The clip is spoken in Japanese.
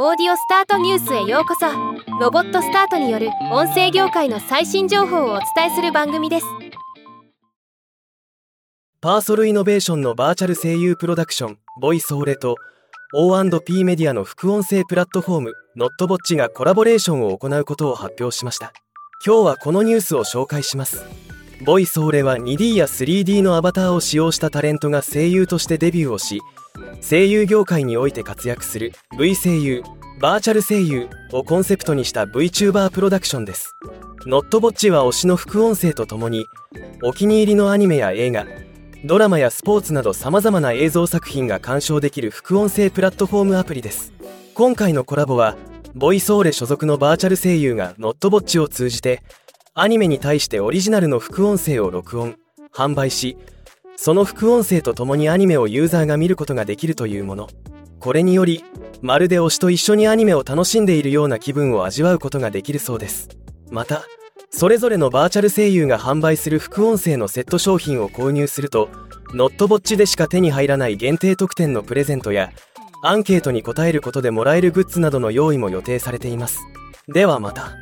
オーディオスタートニュースへようこそ。ロボットスタートによる音声業界の最新情報をお伝えする番組です。パーソルイノベーションのバーチャル声優プロダクションボイスオーレと O&P メディアの副音声プラットフォーム not botti がコラボレーションを行うことを発表しました。今日はこのニュースを紹介します。ぼいそーれは 2D や 3D のアバターを使用したタレントが声優としてデビューをし声優業界において活躍する V 声優バーチャル声優をコンセプトにした VTuber プロダクションです。ノットボッチは推しの副音声とともにお気に入りのアニメや映画ドラマやスポーツなど様々な映像作品が鑑賞できる副音声プラットフォームアプリです。今回のコラボはボイスオーレ所属のバーチャル声優がノットボッチを通じてアニメに対してオリジナルの副音声を録音。販売しその副音声とともにアニメをユーザーが見ることができるというもの。これによりまるで推しと一緒にアニメを楽しんでいるような気分を味わうことができるそうです。またそれぞれのバーチャル声優が販売する副音声のセット商品を購入するとノットボッチでしか手に入らない限定特典のプレゼントやアンケートに答えることでもらえるグッズなどの用意も予定されています。ではまた。